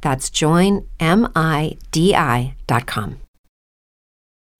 That's joinmidi.com.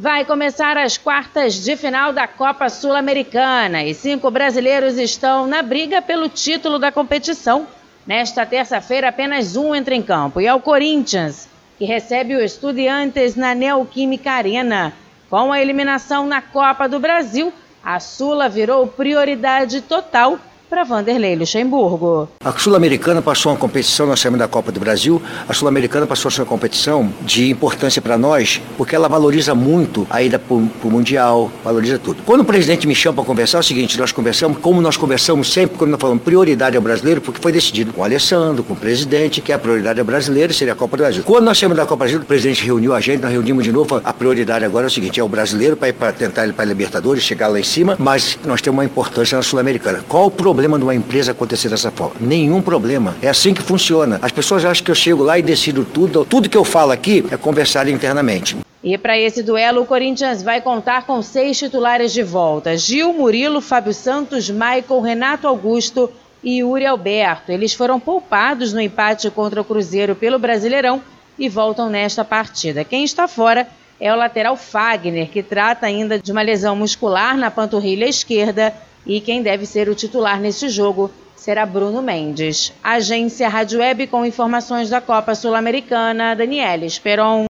Vai começar as quartas de final da Copa Sul-Americana e cinco brasileiros estão na briga pelo título da competição. Nesta terça-feira, apenas um entra em campo e é o Corinthians, que recebe o Estudiantes na Neoquímica Arena. Com a eliminação na Copa do Brasil, a Sula virou prioridade total para Vanderlei Luxemburgo. A Sul-Americana passou uma competição, nós saímos da Copa do Brasil, a Sul-Americana passou a ser uma competição de importância para nós, porque ela valoriza muito a ida para o Mundial, valoriza tudo. Quando o presidente me chama para conversar, é o seguinte, nós conversamos, como nós conversamos sempre, quando nós falamos prioridade ao brasileiro, porque foi decidido com o Alessandro, com o presidente, que a prioridade ao brasileiro seria a Copa do Brasil. Quando nós saímos da Copa do Brasil, o presidente reuniu a gente, nós reunimos de novo, a prioridade agora é o seguinte, é o brasileiro para, tentar ir para a Libertadores, chegar lá em cima, mas nós temos uma importância na Sul-Americana. Qual o problema problema de uma empresa acontecer dessa forma. Nenhum problema. É assim que funciona. As pessoas acham que eu chego lá e decido tudo. Tudo que eu falo aqui é conversar internamente. E para esse duelo, o Corinthians vai contar com seis titulares de volta: Gil, Murilo, Fábio Santos, Michael, Renato Augusto e Yuri Alberto. Eles foram poupados no empate contra o Cruzeiro pelo Brasileirão e voltam nesta partida. Quem está fora é o lateral Fagner, que trata ainda de uma lesão muscular na panturrilha esquerda e quem deve ser o titular neste jogo será Bruno Mendes. Agência Rádio Web com informações da Copa Sul-Americana, Daniela Esperon.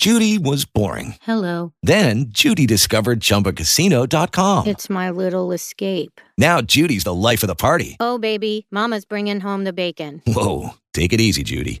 Judy was boring. Hello. Then Judy discovered ChumbaCasino.com. It's my little escape. Now Judy's the life of the party. Oh, baby, mama's bringing home the bacon. Whoa, take it easy, Judy.